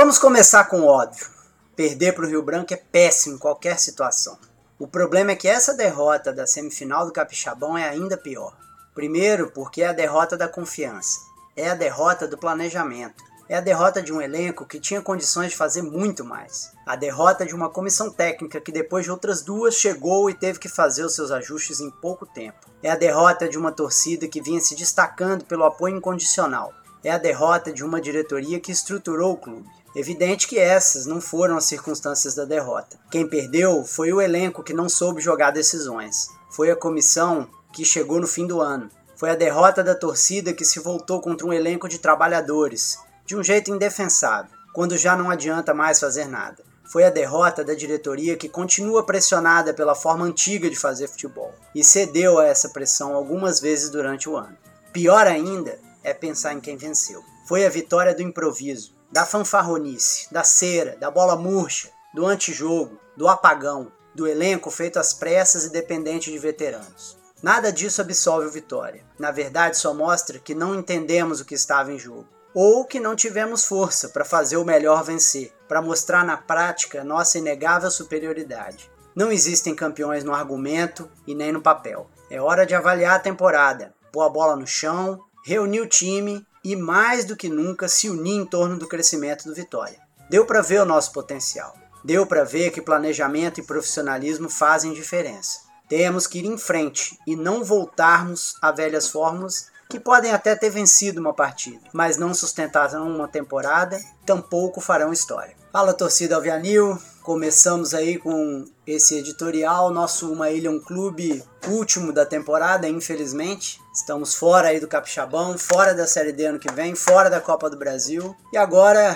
Vamos começar com o óbvio. Perder para o Rio Branco é péssimo em qualquer situação. O problema é que essa derrota da semifinal do Capixabão é ainda pior. Primeiro, porque é a derrota da confiança, é a derrota do planejamento, é a derrota de um elenco que tinha condições de fazer muito mais. A derrota de uma comissão técnica que depois de outras duas chegou e teve que fazer os seus ajustes em pouco tempo. É a derrota de uma torcida que vinha se destacando pelo apoio incondicional. É a derrota de uma diretoria que estruturou o clube. Evidente que essas não foram as circunstâncias da derrota. Quem perdeu foi o elenco que não soube jogar decisões. Foi a comissão que chegou no fim do ano. Foi a derrota da torcida que se voltou contra um elenco de trabalhadores, de um jeito indefensável, quando já não adianta mais fazer nada. Foi a derrota da diretoria que continua pressionada pela forma antiga de fazer futebol e cedeu a essa pressão algumas vezes durante o ano. Pior ainda é pensar em quem venceu. Foi a vitória do improviso, da fanfarronice, da cera, da bola murcha, do antijogo, do apagão, do elenco feito às pressas e dependente de veteranos. Nada disso absolve o Vitória. Na verdade, só mostra que não entendemos o que estava em jogo ou que não tivemos força para fazer o melhor vencer, para mostrar na prática nossa inegável superioridade. Não existem campeões no argumento e nem no papel. É hora de avaliar a temporada, pôr a bola no chão, reunir o time e mais do que nunca se unir em torno do crescimento do Vitória. Deu para ver o nosso potencial. Deu para ver que planejamento e profissionalismo fazem diferença. Temos que ir em frente e não voltarmos a velhas fórmulas que podem até ter vencido uma partida, mas não sustentaram uma temporada, tampouco farão história. Fala torcida Alvianil, começamos aí com esse editorial, nosso Uma Ilha um Clube último da temporada, infelizmente. Estamos fora aí do Capixabão, fora da Série D ano que vem, fora da Copa do Brasil. E agora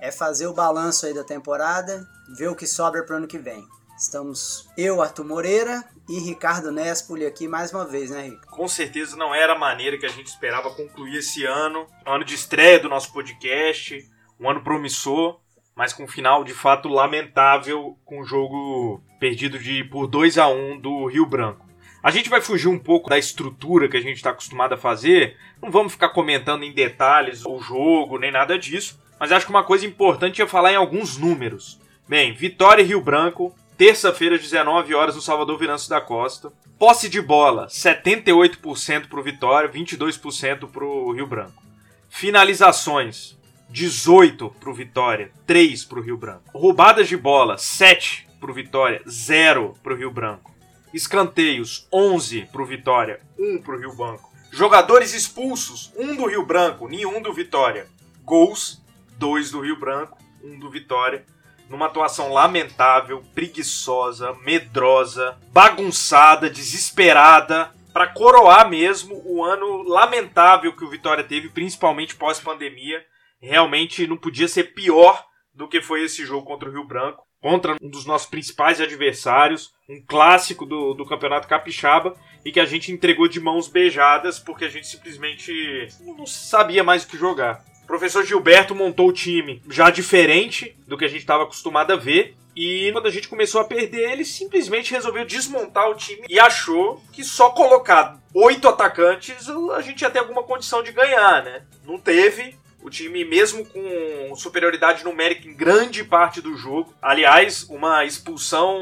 é fazer o balanço aí da temporada, ver o que sobra para o ano que vem. Estamos eu, Arthur Moreira, e Ricardo Nespoli aqui mais uma vez, né, Rico? Com certeza não era a maneira que a gente esperava concluir esse ano. Ano de estreia do nosso podcast, um ano promissor, mas com um final de fato lamentável, com o jogo perdido de por 2 a 1 do Rio Branco. A gente vai fugir um pouco da estrutura que a gente está acostumado a fazer, não vamos ficar comentando em detalhes o jogo, nem nada disso, mas acho que uma coisa importante é falar em alguns números. Bem, Vitória e Rio Branco, terça-feira, 19 horas, no Salvador Venâncio da Costa. Posse de bola, 78% para o Vitória, 22% para o Rio Branco. Finalizações, 18 para o Vitória, 3 para o Rio Branco. Roubadas de bola, 7 para o Vitória, 0 para o Rio Branco. Escanteios, 11 para o Vitória, 1 para o Rio Branco. Jogadores expulsos, 1 do Rio Branco, nenhum do Vitória. Gols, 2 do Rio Branco, 1 do Vitória numa atuação lamentável, preguiçosa, medrosa, bagunçada, desesperada, para coroar mesmo o ano lamentável que o Vitória teve, principalmente pós-pandemia. Realmente não podia ser pior do que foi esse jogo contra o Rio Branco, contra um dos nossos principais adversários, um clássico do, do Campeonato Capixaba, e que a gente entregou de mãos beijadas porque a gente simplesmente não sabia mais o que jogar. O professor Gilberto montou o time já diferente do que a gente estava acostumado a ver. E quando a gente começou a perder, ele simplesmente resolveu desmontar o time e achou que só colocar oito atacantes a gente ia ter alguma condição de ganhar, né? Não teve. O time, mesmo com superioridade numérica em grande parte do jogo. Aliás, uma expulsão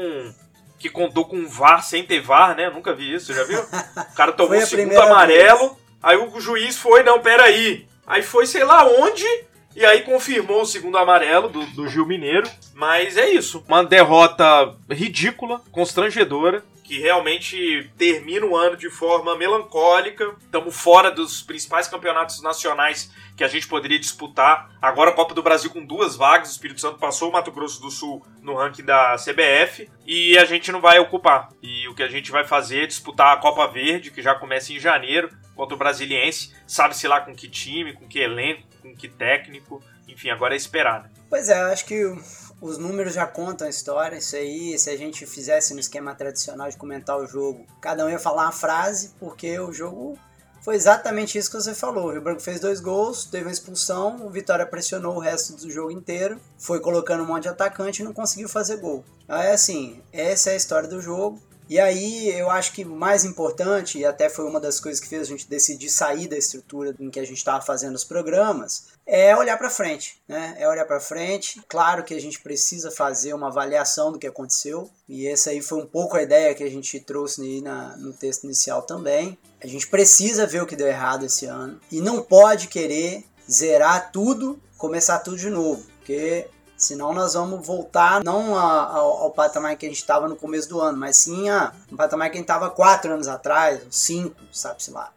que contou com VAR sem ter VAR, né? Nunca vi isso, já viu? O cara tomou o segundo amarelo. Vez. Aí o juiz foi, não, peraí. Aí foi sei lá onde, e aí confirmou o segundo amarelo do, do Gil Mineiro. Mas é isso. Uma derrota ridícula, constrangedora que realmente termina o ano de forma melancólica. Estamos fora dos principais campeonatos nacionais que a gente poderia disputar. Agora a Copa do Brasil com duas vagas, o Espírito Santo passou o Mato Grosso do Sul no ranking da CBF e a gente não vai ocupar. E o que a gente vai fazer é disputar a Copa Verde, que já começa em janeiro, contra o Brasiliense. Sabe-se lá com que time, com que elenco, com que técnico. Enfim, agora é esperar. Né? Pois é, acho que os números já contam a história. Isso aí, se a gente fizesse no esquema tradicional de comentar o jogo, cada um ia falar uma frase, porque o jogo foi exatamente isso que você falou. O Rio Branco fez dois gols, teve uma expulsão, o Vitória pressionou o resto do jogo inteiro, foi colocando um monte de atacante e não conseguiu fazer gol. Aí assim, essa é a história do jogo. E aí eu acho que o mais importante, e até foi uma das coisas que fez a gente decidir sair da estrutura em que a gente estava fazendo os programas, é olhar para frente, né? É olhar para frente. Claro que a gente precisa fazer uma avaliação do que aconteceu, e essa aí foi um pouco a ideia que a gente trouxe na, no texto inicial também. A gente precisa ver o que deu errado esse ano e não pode querer zerar tudo, começar tudo de novo, porque Senão nós vamos voltar não ao, ao patamar que a gente estava no começo do ano, mas sim a um patamar que a gente estava quatro anos atrás, cinco, sabe-se lá.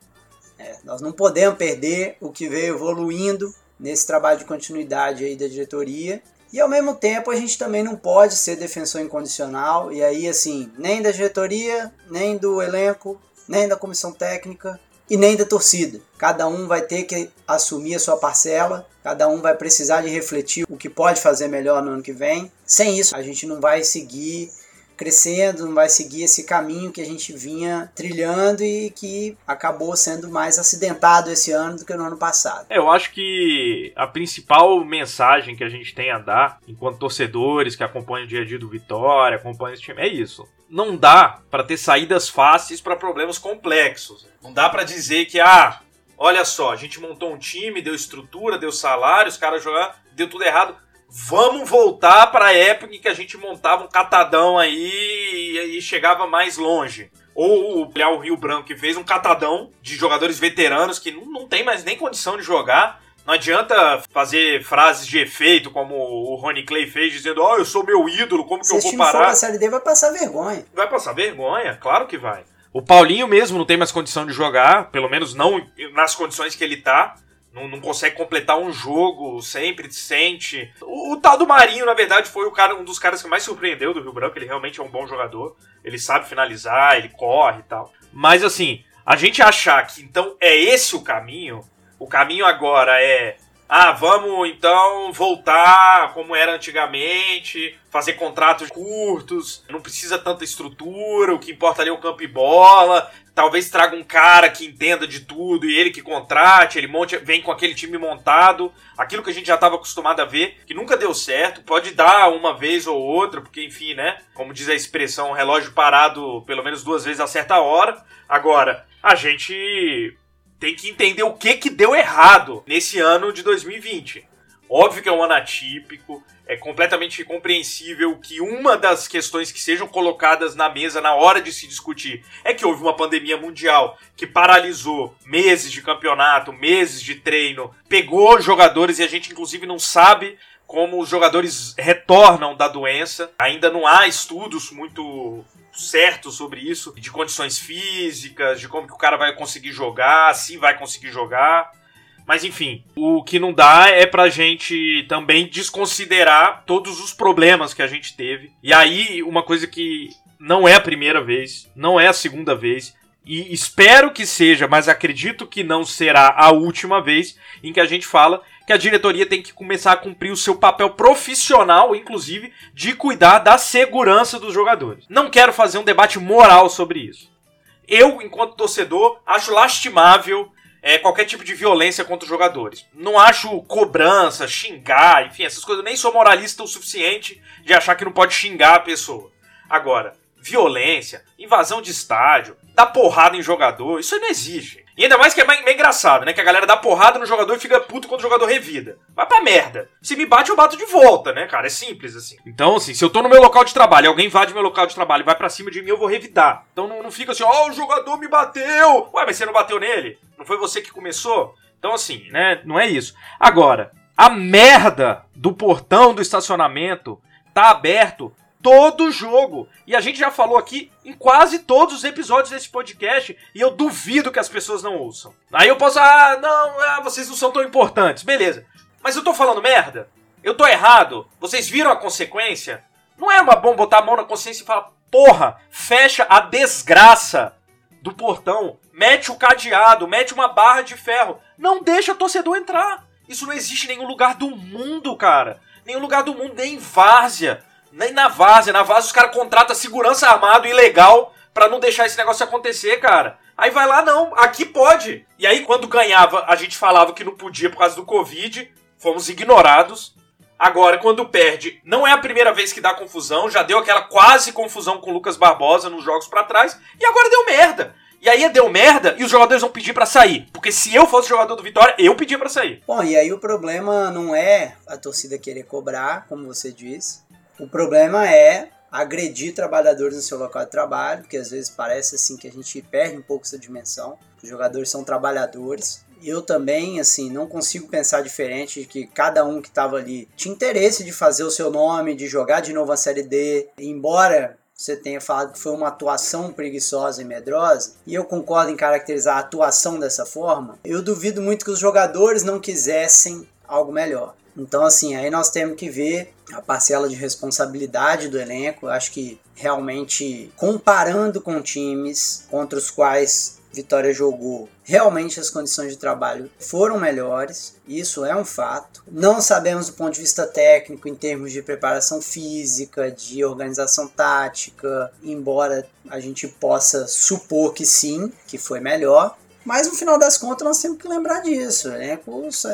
É, nós não podemos perder o que veio evoluindo nesse trabalho de continuidade aí da diretoria. E ao mesmo tempo a gente também não pode ser defensor incondicional, e aí assim, nem da diretoria, nem do elenco, nem da comissão técnica, e nem da torcida. Cada um vai ter que assumir a sua parcela, cada um vai precisar de refletir o que pode fazer melhor no ano que vem. Sem isso, a gente não vai seguir crescendo, não vai seguir esse caminho que a gente vinha trilhando e que acabou sendo mais acidentado esse ano do que no ano passado. É, eu acho que a principal mensagem que a gente tem a dar, enquanto torcedores que acompanham o dia a dia do Vitória, acompanham esse time, é isso. Não dá para ter saídas fáceis para problemas complexos. Não dá para dizer que, ah, olha só, a gente montou um time, deu estrutura, deu salário, os caras jogaram, deu tudo errado vamos voltar para a época em que a gente montava um catadão aí e, chegava mais longe. Ou o Rio Branco, que fez um catadão de jogadores veteranos que não, não tem mais nem condição de jogar. Não adianta fazer frases de efeito como o Ronnie Clay fez, dizendo: Ó, oh, eu sou meu ídolo, como que Se eu vou parar? Se for pra Série D, vai passar vergonha. Vai passar vergonha, claro que vai. O Paulinho mesmo não tem mais condição de jogar, pelo menos não nas condições que ele tá não, não, consegue completar um jogo, sempre sente. O, o, tal do Marinho, na verdade, foi o cara, um dos caras que mais surpreendeu do Rio Branco. Ele realmente é um bom jogador. Ele sabe finalizar, ele corre e tal. Mas assim, a gente achar que então é esse o caminho, o caminho agora é ah, vamos então voltar como era antigamente, fazer contratos curtos, não precisa tanta estrutura, o que importa ali é o campo e bola. Talvez traga um cara que entenda de tudo e ele que contrate, ele monte, vem com aquele time montado. Aquilo que a gente já estava acostumado a ver, que nunca deu certo, pode dar uma vez ou outra, porque enfim, né? Como diz a expressão, relógio parado pelo menos duas vezes a certa hora. Agora, a gente tem que entender o que que deu errado nesse ano de 2020. Óbvio que é um ano atípico, é completamente compreensível que uma das questões que sejam colocadas na mesa na hora de se discutir é que houve uma pandemia mundial que paralisou meses de campeonato, meses de treino, pegou jogadores e a gente inclusive não sabe como os jogadores retornam da doença. Ainda não há estudos muito certo sobre isso, de condições físicas, de como que o cara vai conseguir jogar, se vai conseguir jogar. Mas enfim, o que não dá é pra gente também desconsiderar todos os problemas que a gente teve. E aí, uma coisa que não é a primeira vez, não é a segunda vez, e espero que seja, mas acredito que não será a última vez em que a gente fala que a diretoria tem que começar a cumprir o seu papel profissional, inclusive, de cuidar da segurança dos jogadores. Não quero fazer um debate moral sobre isso. Eu, enquanto torcedor, acho lastimável é, qualquer tipo de violência contra os jogadores. Não acho cobrança, xingar, enfim, essas coisas. Nem sou moralista o suficiente de achar que não pode xingar a pessoa. Agora, violência, invasão de estádio, dar porrada em jogador, isso aí não existe. E ainda mais que é meio, engraçado, né? Que a galera dá porrada no jogador e fica puto quando o jogador revida. Vai pra merda. Se me bate, eu bato de volta, né, cara? É simples assim. Então, assim, se eu tô no meu local de trabalho alguém invade meu local de trabalho e vai para cima de mim, eu vou revidar. Então não, não fica assim, ó, oh, o jogador me bateu. Ué, mas você não bateu nele? Não foi você que começou? Então, assim, né? Não é isso. Agora, a merda do portão do estacionamento tá aberto todo jogo. E a gente já falou aqui em quase todos os episódios desse podcast e eu duvido que as pessoas não ouçam. Aí eu posso, ah, não, ah, vocês não são tão importantes. Beleza. Mas eu tô falando merda? Eu tô errado? Vocês viram a consequência? Não é uma bom botar a mão na consciência e falar, porra, fecha a desgraça do portão, mete o cadeado, mete uma barra de ferro. Não deixa o torcedor entrar. Isso não existe em nenhum lugar do mundo, cara. Nenhum lugar do mundo, nem em várzea. Nem na Várzea. Na Várzea os caras contratam segurança armado ilegal para não deixar esse negócio acontecer, cara. Aí vai lá, não, aqui pode. E aí, quando ganhava, a gente falava que não podia por causa do Covid, fomos ignorados. Agora, quando perde, não é a primeira vez que dá confusão, já deu aquela quase confusão com o Lucas Barbosa nos jogos para trás, e agora deu merda. E aí deu merda e os jogadores vão pedir para sair. Porque se eu fosse jogador do Vitória, eu pedia para sair. Bom, e aí o problema não é a torcida querer cobrar, como você disse. O problema é agredir trabalhadores no seu local de trabalho, porque às vezes parece assim que a gente perde um pouco essa dimensão. Os jogadores são trabalhadores. Eu também, assim, não consigo pensar diferente de que cada um que estava ali tinha interesse de fazer o seu nome, de jogar de novo a Série D, embora você tenha falado que foi uma atuação preguiçosa e medrosa, e eu concordo em caracterizar a atuação dessa forma, eu duvido muito que os jogadores não quisessem algo melhor. Então, assim, aí nós temos que ver a parcela de responsabilidade do elenco. Acho que realmente, comparando com times contra os quais Vitória jogou, realmente as condições de trabalho foram melhores, isso é um fato. Não sabemos do ponto de vista técnico, em termos de preparação física, de organização tática, embora a gente possa supor que sim, que foi melhor. Mas no final das contas nós temos que lembrar disso, né?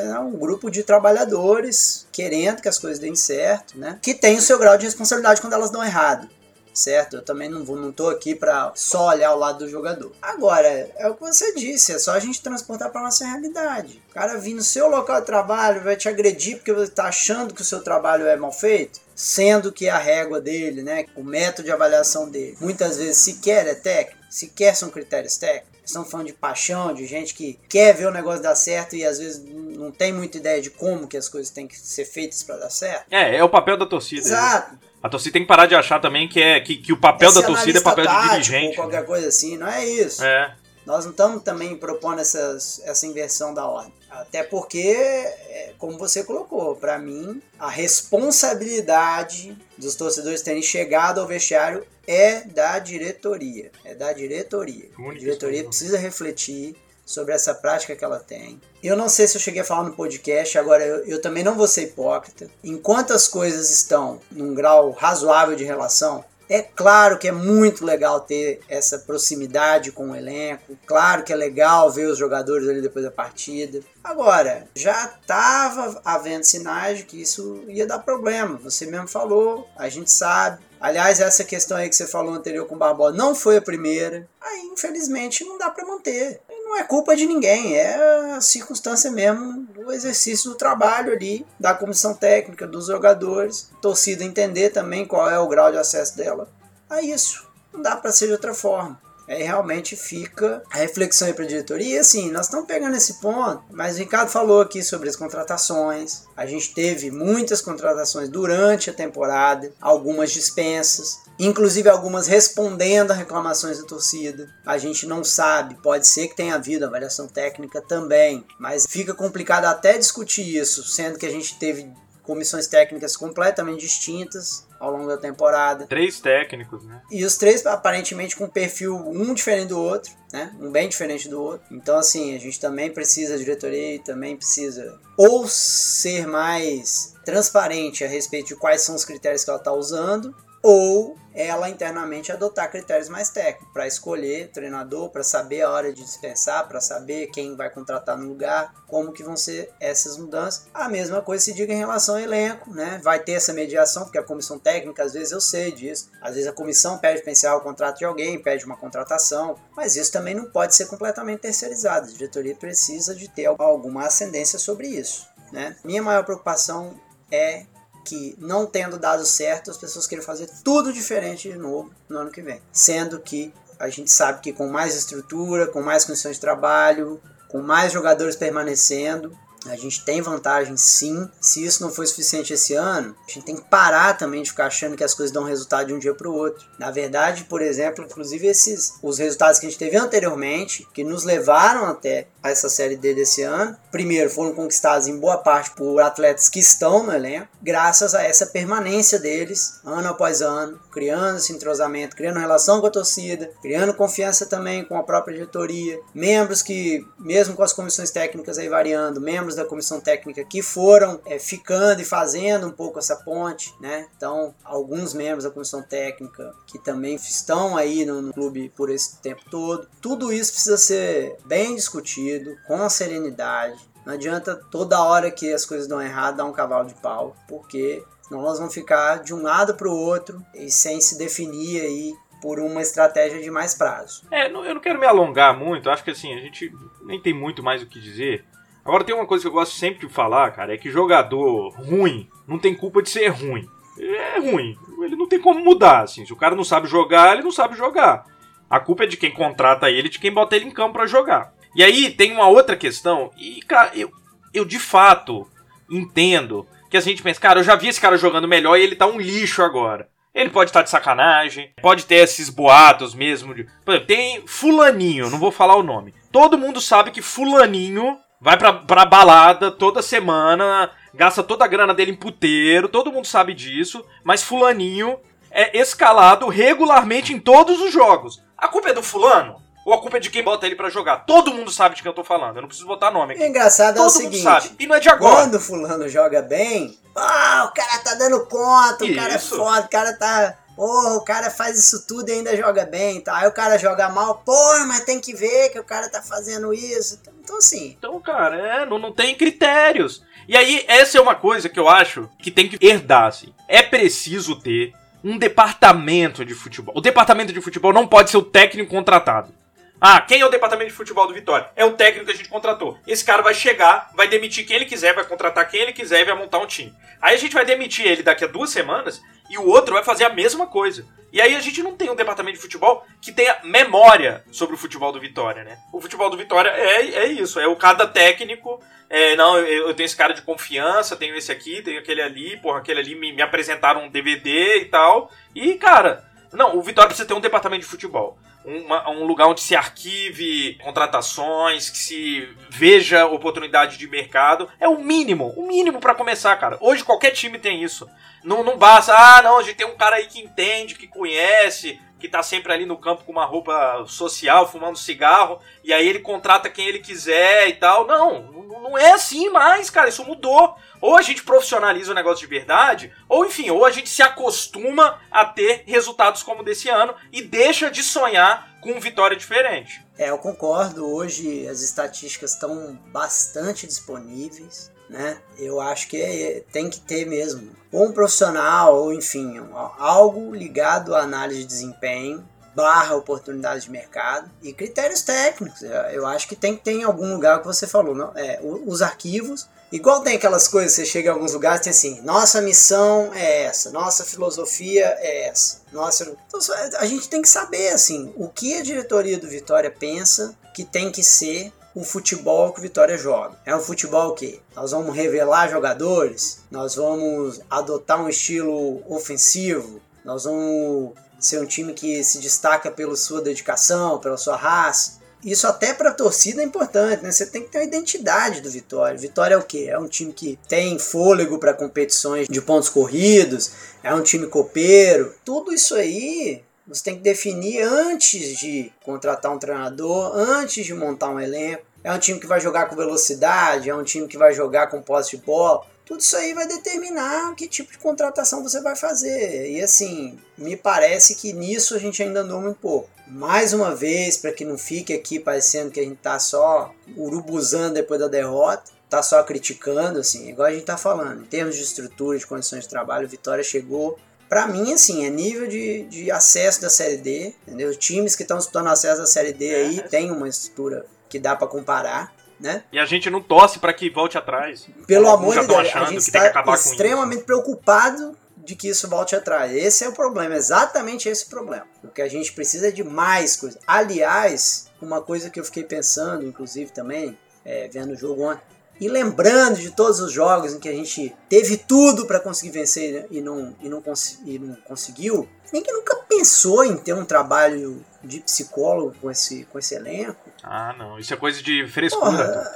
É um grupo de trabalhadores querendo que as coisas deem certo, né? Que tem o seu grau de responsabilidade quando elas dão errado certo? Eu também não, vou, não tô aqui para só olhar o lado do jogador. Agora, é o que você disse, é só a gente transportar para nossa realidade. O cara vir no seu local de trabalho vai te agredir porque você tá achando que o seu trabalho é mal feito, sendo que a régua dele, né, o método de avaliação dele, muitas vezes sequer é técnico, sequer são critérios técnicos. Estamos falando de paixão, de gente que quer ver o negócio dar certo e às vezes não tem muita ideia de como que as coisas têm que ser feitas para dar certo. É, é o papel da torcida. Né? Exato. A torcida tem que parar de achar também que, é, que, que o papel Esse da torcida é papel tático, de dirigente. Ou qualquer né? coisa assim, não é isso. É. Nós não estamos também propondo essas, essa inversão da ordem. Até porque, é, como você colocou, para mim, a responsabilidade dos torcedores terem chegado ao vestiário é da diretoria. É da diretoria. a diretoria precisa refletir sobre essa prática que ela tem. Eu não sei se eu cheguei a falar no podcast, agora eu, eu, também não vou ser hipócrita. Enquanto as coisas estão num grau razoável de relação, é claro que é muito legal ter essa proximidade com o elenco, claro que é legal ver os jogadores ali depois da partida. Agora, já estava havendo sinais de que isso ia dar problema. Você mesmo falou, a gente sabe. Aliás, essa questão aí que você falou anterior com o Barbosa não foi a primeira. Aí, infelizmente, não dá para manter não é culpa de ninguém, é a circunstância mesmo do exercício do trabalho ali, da comissão técnica, dos jogadores, torcida entender também qual é o grau de acesso dela a isso. Não dá para ser de outra forma. Aí realmente fica a reflexão aí para a diretoria. E assim, nós estamos pegando esse ponto, mas o Ricardo falou aqui sobre as contratações. A gente teve muitas contratações durante a temporada, algumas dispensas inclusive algumas respondendo a reclamações da torcida. A gente não sabe, pode ser que tenha havido avaliação técnica também, mas fica complicado até discutir isso, sendo que a gente teve comissões técnicas completamente distintas ao longo da temporada. Três técnicos, né? E os três aparentemente com perfil um diferente do outro, né? Um bem diferente do outro. Então assim, a gente também precisa a diretoria também precisa ou ser mais transparente a respeito de quais são os critérios que ela está usando ou ela internamente adotar critérios mais técnicos para escolher treinador, para saber a hora de dispensar, para saber quem vai contratar no lugar, como que vão ser essas mudanças. A mesma coisa se diga em relação ao elenco, né? Vai ter essa mediação, porque a comissão técnica, às vezes eu sei disso, às vezes a comissão pede para encerrar o contrato de alguém, pede uma contratação, mas isso também não pode ser completamente terceirizado. A diretoria precisa de ter alguma ascendência sobre isso, né? Minha maior preocupação é que não tendo dado certo, as pessoas querem fazer tudo diferente de novo no ano que vem. Sendo que a gente sabe que com mais estrutura, com mais condições de trabalho, com mais jogadores permanecendo, a gente tem vantagem sim. Se isso não foi suficiente esse ano, a gente tem que parar também de ficar achando que as coisas dão resultado de um dia para o outro. Na verdade, por exemplo, inclusive esses os resultados que a gente teve anteriormente, que nos levaram até essa série D desse ano, primeiro foram conquistados em boa parte por atletas que estão no elenco, graças a essa permanência deles ano após ano, criando esse entrosamento, criando relação com a torcida, criando confiança também com a própria diretoria, membros que mesmo com as comissões técnicas aí variando, membros da comissão técnica que foram é, ficando e fazendo um pouco essa ponte, né? Então, alguns membros da comissão técnica que também estão aí no, no clube por esse tempo todo. Tudo isso precisa ser bem discutido, com serenidade, Não adianta toda hora que as coisas dão errado dar um cavalo de pau, porque nós vamos ficar de um lado para o outro e sem se definir aí por uma estratégia de mais prazo. É, eu não quero me alongar muito, acho que assim, a gente nem tem muito mais o que dizer. Agora tem uma coisa que eu gosto sempre de falar, cara, é que jogador ruim não tem culpa de ser ruim. É ruim, ele não tem como mudar, assim. Se o cara não sabe jogar, ele não sabe jogar. A culpa é de quem contrata ele, de quem bota ele em campo para jogar. E aí tem uma outra questão, e cara, eu, eu de fato entendo que a gente pensa, cara, eu já vi esse cara jogando melhor e ele tá um lixo agora. Ele pode estar tá de sacanagem, pode ter esses boatos mesmo. De... Por exemplo, tem Fulaninho, não vou falar o nome. Todo mundo sabe que Fulaninho vai pra, pra balada toda semana, gasta toda a grana dele em puteiro, todo mundo sabe disso, mas Fulaninho é escalado regularmente em todos os jogos. A culpa é do Fulano? Ou a culpa é de quem bota ele para jogar? Todo mundo sabe de quem eu tô falando, eu não preciso botar nome aqui. O engraçado todo é o seguinte: sabe. E não é de agora. Quando o Fulano joga bem, ah, o cara tá dando conta, o cara é foda, o cara tá Porra, o cara faz isso tudo e ainda joga bem, tá? Aí o cara joga mal, porra, mas tem que ver que o cara tá fazendo isso. Então, assim. Então, cara, é, não, não tem critérios. E aí, essa é uma coisa que eu acho que tem que herdar, assim. É preciso ter um departamento de futebol. O departamento de futebol não pode ser o técnico contratado. Ah, quem é o departamento de futebol do Vitória? É o técnico que a gente contratou. Esse cara vai chegar, vai demitir quem ele quiser, vai contratar quem ele quiser e vai montar um time. Aí a gente vai demitir ele daqui a duas semanas e o outro vai fazer a mesma coisa. E aí a gente não tem um departamento de futebol que tenha memória sobre o futebol do Vitória, né? O futebol do Vitória é, é isso, é o cada técnico. É, não, eu, tenho esse cara de confiança, tenho esse aqui, tenho aquele ali, porra, aquele ali me, me apresentaram um DVD e tal. E, cara, não, o Vitória precisa ter um departamento de futebol uma, um lugar onde se arquive contratações, que se veja oportunidade de mercado. É o mínimo, o mínimo para começar, cara. Hoje qualquer time tem isso. Não, não basta, ah, não, a gente tem um cara aí que entende, que conhece, que tá sempre ali no campo com uma roupa social, fumando cigarro, e aí ele contrata quem ele quiser e tal. Não, não é assim mais, cara, isso mudou. Ou a gente profissionaliza o negócio de verdade, ou enfim, ou a gente se acostuma a ter resultados como desse ano e deixa de sonhar com vitória diferente. É, eu concordo. Hoje as estatísticas estão bastante disponíveis, né? Eu acho que é, tem que ter mesmo um profissional, ou enfim, algo ligado à análise de desempenho barra oportunidade de mercado e critérios técnicos. Eu acho que tem que ter em algum lugar que você falou, não? É, os arquivos Igual tem aquelas coisas, você chega em alguns lugares tem assim, nossa missão é essa, nossa filosofia é essa. Nossa, então, a gente tem que saber assim, o que a diretoria do Vitória pensa que tem que ser o futebol que o Vitória joga. É um futebol que nós vamos revelar jogadores, nós vamos adotar um estilo ofensivo, nós vamos ser um time que se destaca pela sua dedicação, pela sua raça isso até para a torcida é importante, né? Você tem que ter a identidade do Vitória. Vitória é o quê? É um time que tem fôlego para competições de pontos corridos, é um time copeiro. Tudo isso aí você tem que definir antes de contratar um treinador, antes de montar um elenco. É um time que vai jogar com velocidade, é um time que vai jogar com posse de bola. Tudo isso aí vai determinar que tipo de contratação você vai fazer. E assim, me parece que nisso a gente ainda andou muito pouco. Mais uma vez, para que não fique aqui parecendo que a gente tá só urubuzando depois da derrota, tá só criticando, assim, igual a gente tá falando. Em termos de estrutura, de condições de trabalho, Vitória chegou para mim, assim, é nível de, de acesso da Série D, entendeu? Os times que estão disputando acesso da Série D aí tem uma estrutura que dá para comparar né? E a gente não torce para que volte atrás. Pelo amor de Deus, a gente está extremamente preocupado de que isso volte atrás. Esse é o problema, exatamente esse é o problema. O que a gente precisa é de mais coisas. Aliás, uma coisa que eu fiquei pensando, inclusive também, é, vendo o jogo ontem, e lembrando de todos os jogos em que a gente teve tudo para conseguir vencer e não, e, não e não conseguiu, ninguém nunca pensou em ter um trabalho de psicólogo com esse, com esse elenco. Ah, não. Isso é coisa de frescura. Porra,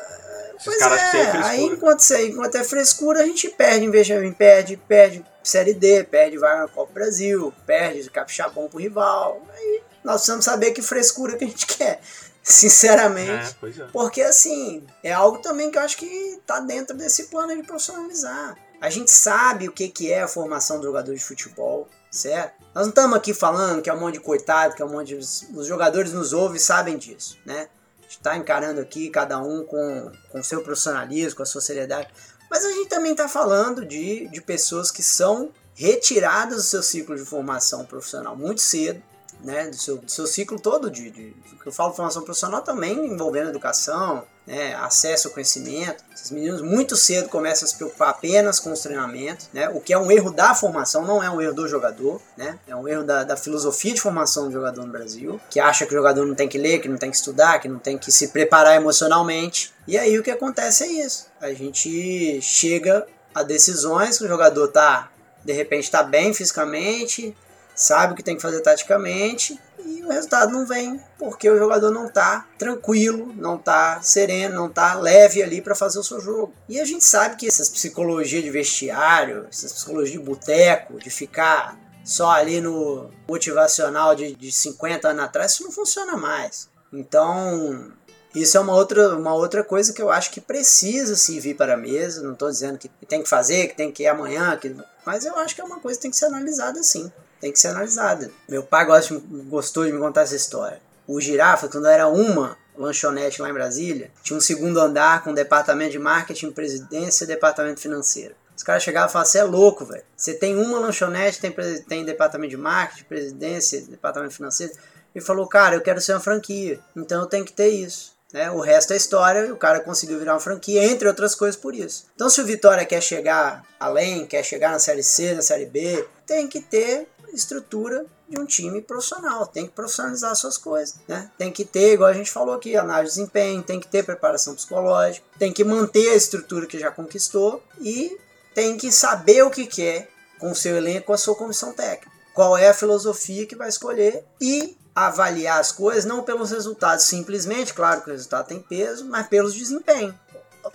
Esses caras é, frescura. aí enquanto, enquanto é frescura, a gente perde investimento, perde, perde Série D, perde vai na Copa Brasil, perde capixabão pro rival. Aí nós precisamos saber que frescura que a gente quer sinceramente. É, é. Porque assim, é algo também que eu acho que tá dentro desse plano de profissionalizar. A gente sabe o que, que é a formação do jogador de futebol, certo? Nós não estamos aqui falando que é um monte de coitado, que é um monte de. Os jogadores nos ouvem e sabem disso, né? está encarando aqui, cada um com o seu profissionalismo, com a sua seriedade. Mas a gente também está falando de, de pessoas que são retiradas do seu ciclo de formação profissional muito cedo, né, do, seu, do seu ciclo todo de, de, de eu falo formação profissional também envolvendo educação, né, acesso ao conhecimento. Esses meninos muito cedo começam a se preocupar apenas com os treinamentos, né, o que é um erro da formação, não é um erro do jogador, né, é um erro da, da filosofia de formação do jogador no Brasil, que acha que o jogador não tem que ler, que não tem que estudar, que não tem que se preparar emocionalmente. E aí o que acontece é isso. A gente chega a decisões que o jogador tá de repente está bem fisicamente, sabe o que tem que fazer taticamente e o resultado não vem porque o jogador não está tranquilo, não está sereno, não está leve ali para fazer o seu jogo. E a gente sabe que essas psicologias de vestiário, essas psicologias de boteco, de ficar só ali no motivacional de, de 50 anos atrás, isso não funciona mais. Então, isso é uma outra, uma outra coisa que eu acho que precisa se vir para a mesa. Não estou dizendo que tem que fazer, que tem que ir amanhã, que... mas eu acho que é uma coisa que tem que ser analisada sim tem que ser analisada. Meu pai gosta, gostou de me contar essa história. O Girafa, quando era uma lanchonete lá em Brasília, tinha um segundo andar com departamento de marketing, presidência e departamento financeiro. Os caras chegavam e falavam, você é louco, velho. Você tem uma lanchonete, tem, tem departamento de marketing, presidência, departamento financeiro. Ele falou, cara, eu quero ser uma franquia, então eu tenho que ter isso. Né? O resto é história e o cara conseguiu virar uma franquia, entre outras coisas por isso. Então, se o Vitória quer chegar além, quer chegar na Série C, na Série B, tem que ter estrutura de um time profissional, tem que profissionalizar suas coisas, né? Tem que ter, igual a gente falou aqui, análise de desempenho, tem que ter preparação psicológica, tem que manter a estrutura que já conquistou e tem que saber o que quer com o seu elenco, com a sua comissão técnica. Qual é a filosofia que vai escolher e avaliar as coisas não pelos resultados simplesmente, claro que o resultado tem peso, mas pelos desempenho.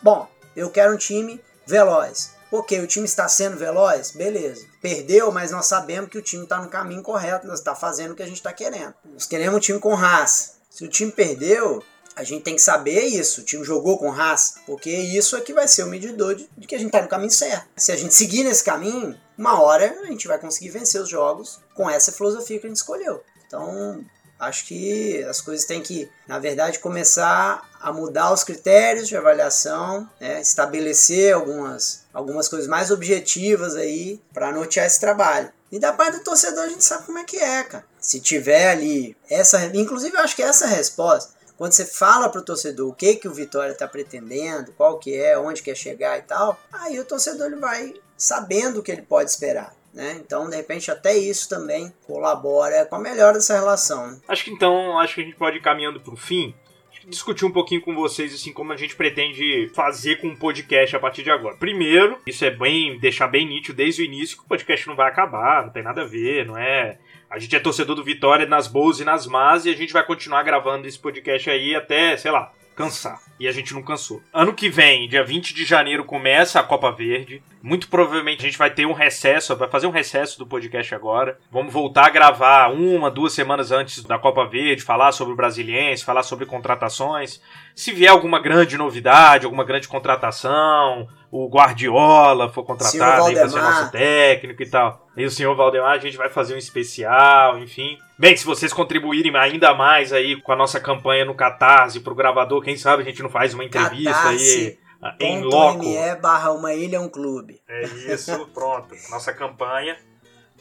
Bom, eu quero um time veloz. Ok, o time está sendo veloz? Beleza. Perdeu, mas nós sabemos que o time está no caminho correto, nós está fazendo o que a gente está querendo. Nós queremos um time com raça. Se o time perdeu, a gente tem que saber isso. O time jogou com raça, porque isso é que vai ser o medidor de, de que a gente está no caminho certo. Se a gente seguir nesse caminho, uma hora a gente vai conseguir vencer os jogos com essa filosofia que a gente escolheu. Então, Acho que as coisas têm que, na verdade, começar a mudar os critérios de avaliação, né? estabelecer algumas, algumas coisas mais objetivas aí para nortear esse trabalho. E da parte do torcedor a gente sabe como é que é, cara. Se tiver ali essa, inclusive eu acho que essa resposta, quando você fala para o torcedor o que que o Vitória está pretendendo, qual que é, onde quer chegar e tal, aí o torcedor ele vai sabendo o que ele pode esperar. Né? Então, de repente, até isso também colabora com a melhora dessa relação. Acho que então, acho que a gente pode ir caminhando para o fim. Discutir um pouquinho com vocês assim como a gente pretende fazer com o podcast a partir de agora. Primeiro, isso é bem deixar bem nítido desde o início que o podcast não vai acabar, não tem nada a ver, não é a gente é torcedor do Vitória nas boas e nas más e a gente vai continuar gravando esse podcast aí até, sei lá, cansar. E a gente não cansou. Ano que vem, dia 20 de janeiro, começa a Copa Verde. Muito provavelmente a gente vai ter um recesso, vai fazer um recesso do podcast agora. Vamos voltar a gravar uma, duas semanas antes da Copa Verde, falar sobre o Brasiliense, falar sobre contratações. Se vier alguma grande novidade, alguma grande contratação, o Guardiola for contratado aí para ser nosso técnico e tal. E o senhor Valdemar, a gente vai fazer um especial, enfim. Bem, se vocês contribuírem ainda mais aí com a nossa campanha no Catarse pro gravador, quem sabe a gente não faz uma entrevista Catarse. aí em loco. .me barra uma ilha um clube. É isso, pronto. Nossa campanha.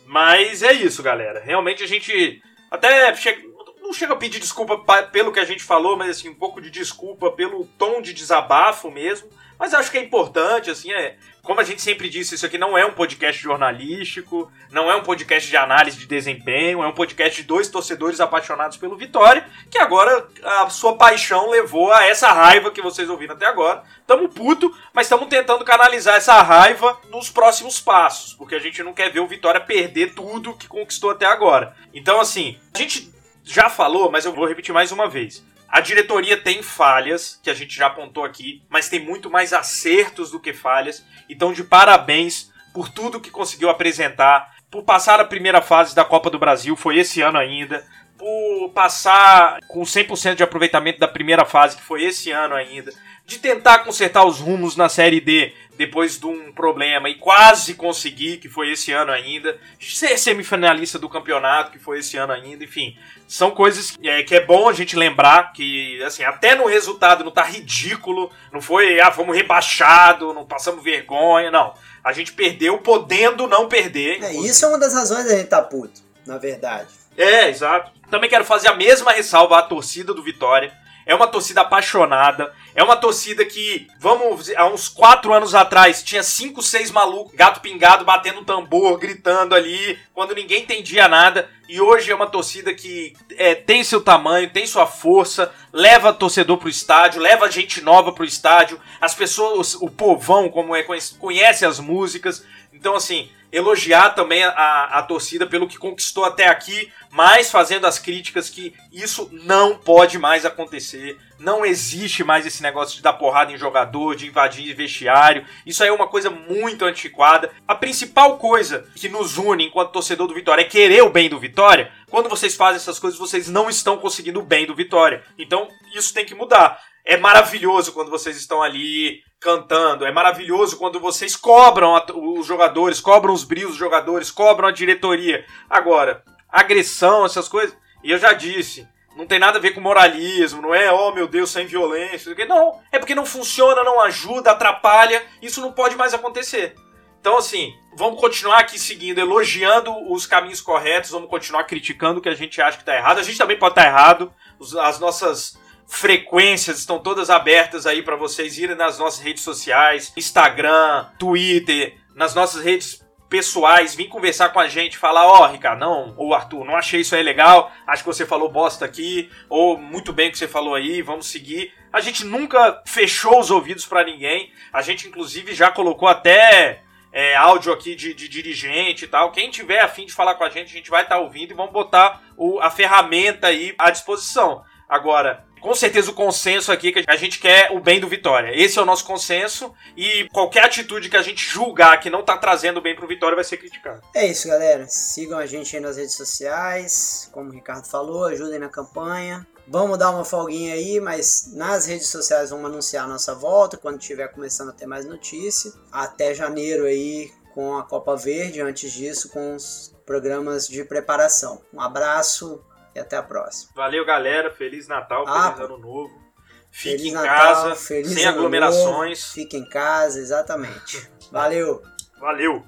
Mas é isso, galera. Realmente a gente até chega, não chega a pedir desculpa pelo que a gente falou, mas assim, um pouco de desculpa pelo tom de desabafo mesmo. Mas acho que é importante, assim, é. Como a gente sempre disse, isso aqui não é um podcast jornalístico, não é um podcast de análise de desempenho, é um podcast de dois torcedores apaixonados pelo Vitória, que agora a sua paixão levou a essa raiva que vocês ouviram até agora. Tamo puto, mas estamos tentando canalizar essa raiva nos próximos passos, porque a gente não quer ver o Vitória perder tudo que conquistou até agora. Então, assim, a gente já falou, mas eu vou repetir mais uma vez. A diretoria tem falhas, que a gente já apontou aqui, mas tem muito mais acertos do que falhas. Então, de parabéns por tudo que conseguiu apresentar, por passar a primeira fase da Copa do Brasil, foi esse ano ainda, por passar com 100% de aproveitamento da primeira fase, que foi esse ano ainda, de tentar consertar os rumos na Série D depois de um problema e quase conseguir, que foi esse ano ainda, ser semifinalista do campeonato, que foi esse ano ainda, enfim, são coisas é, que é bom a gente lembrar que, assim, até no resultado não tá ridículo, não foi, ah, fomos rebaixado, não passamos vergonha, não. A gente perdeu podendo não perder. É, isso é uma das razões da gente tá puto, na verdade. É, exato. Também quero fazer a mesma ressalva à torcida do Vitória é uma torcida apaixonada, é uma torcida que, vamos, há uns quatro anos atrás, tinha cinco, seis malucos, gato pingado, batendo tambor, gritando ali, quando ninguém entendia nada. E hoje é uma torcida que é, tem seu tamanho, tem sua força, leva torcedor pro estádio, leva gente nova pro estádio, as pessoas, o povão, como é, conhece as músicas. Então, assim, elogiar também a, a, torcida pelo que conquistou até aqui, mas fazendo as críticas que isso não pode mais acontecer. Não existe mais esse negócio de dar porrada em jogador, de invadir vestiário. Isso aí é uma coisa muito antiquada. A principal coisa que nos une enquanto torcedor do Vitória é querer o bem do Vitória. Quando vocês fazem essas coisas, vocês não estão conseguindo o bem do Vitória. Então, isso tem que mudar. É maravilhoso quando vocês estão ali cantando. É maravilhoso quando vocês cobram os jogadores, cobram os brios dos jogadores, cobram a diretoria. Agora, agressão, essas coisas, e eu já disse, não tem nada a ver com moralismo, não é, oh meu Deus, sem violência. Não, é porque não funciona, não ajuda, atrapalha, isso não pode mais acontecer. Então, assim, vamos continuar aqui seguindo, elogiando os caminhos corretos, vamos continuar criticando o que a gente acha que está errado. A gente também pode estar tá errado, as nossas frequências estão todas abertas aí para vocês irem nas nossas redes sociais, Instagram, Twitter, nas nossas redes pessoais, vir conversar com a gente, falar, ó, oh, Ricardo, não, ou Arthur, não achei isso aí legal, acho que você falou bosta aqui, ou muito bem que você falou aí, vamos seguir. A gente nunca fechou os ouvidos para ninguém, a gente inclusive já colocou até é, áudio aqui de, de, dirigente e tal. Quem tiver afim de falar com a gente, a gente vai estar tá ouvindo e vamos botar o, a ferramenta aí à disposição. Agora, com certeza o consenso aqui é que a gente quer o bem do Vitória. Esse é o nosso consenso e qualquer atitude que a gente julgar que não tá trazendo bem pro Vitória vai ser criticada. É isso, galera. Sigam a gente aí nas redes sociais, como o Ricardo falou, ajudem na campanha. Vamos dar uma folguinha aí, mas nas redes sociais vamos anunciar a nossa volta quando tiver começando a ter mais notícia. Até janeiro aí com a Copa Verde, antes disso com os programas de preparação. Um abraço, e até a próxima. Valeu, galera. Feliz Natal, ah, feliz ano novo. Fique feliz em Natal, casa, sem aglomerações. Novo, fique em casa, exatamente. Valeu. Valeu.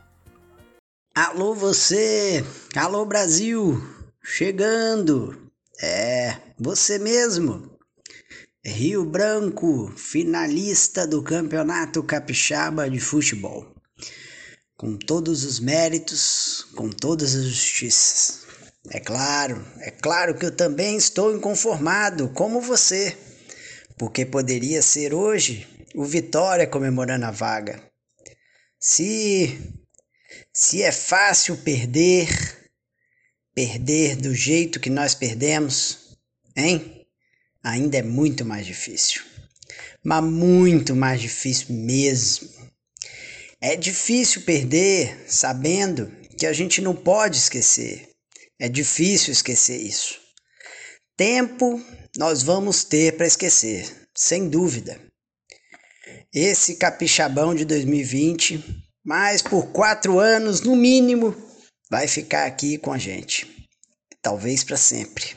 Alô você, alô Brasil, chegando. É, você mesmo. Rio Branco, finalista do Campeonato Capixaba de Futebol. Com todos os méritos, com todas as justiças. É claro, é claro que eu também estou inconformado, como você, porque poderia ser hoje o Vitória comemorando a vaga. Se se é fácil perder, perder do jeito que nós perdemos, hein? Ainda é muito mais difícil. Mas muito mais difícil mesmo. É difícil perder sabendo que a gente não pode esquecer é difícil esquecer isso. Tempo nós vamos ter para esquecer, sem dúvida. Esse capixabão de 2020, mais por quatro anos no mínimo, vai ficar aqui com a gente. Talvez para sempre.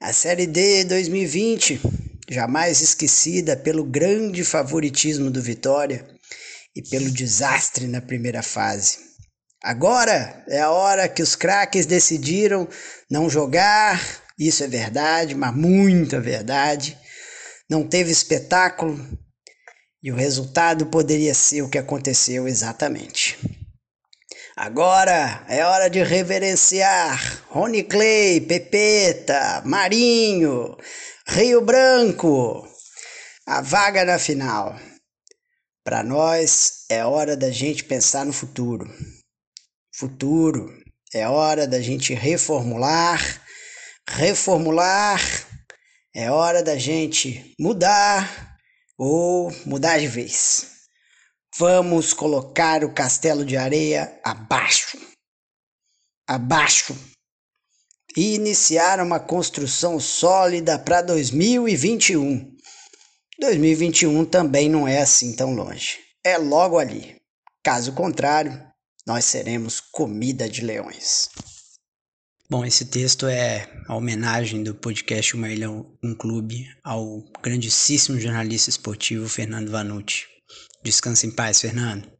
A Série D 2020, jamais esquecida pelo grande favoritismo do Vitória e pelo desastre na primeira fase. Agora é a hora que os craques decidiram não jogar, isso é verdade, mas muita verdade. Não teve espetáculo e o resultado poderia ser o que aconteceu exatamente. Agora é hora de reverenciar Rony Clay, Pepeta, Marinho, Rio Branco, a vaga na final. Para nós é hora da gente pensar no futuro futuro. É hora da gente reformular, reformular. É hora da gente mudar ou mudar de vez. Vamos colocar o castelo de areia abaixo. Abaixo. E iniciar uma construção sólida para 2021. 2021 também não é assim tão longe. É logo ali. Caso contrário, nós seremos comida de leões. Bom, esse texto é a homenagem do podcast Uma Ilha, um Clube ao grandíssimo jornalista esportivo Fernando Vanucci. Descanse em paz, Fernando.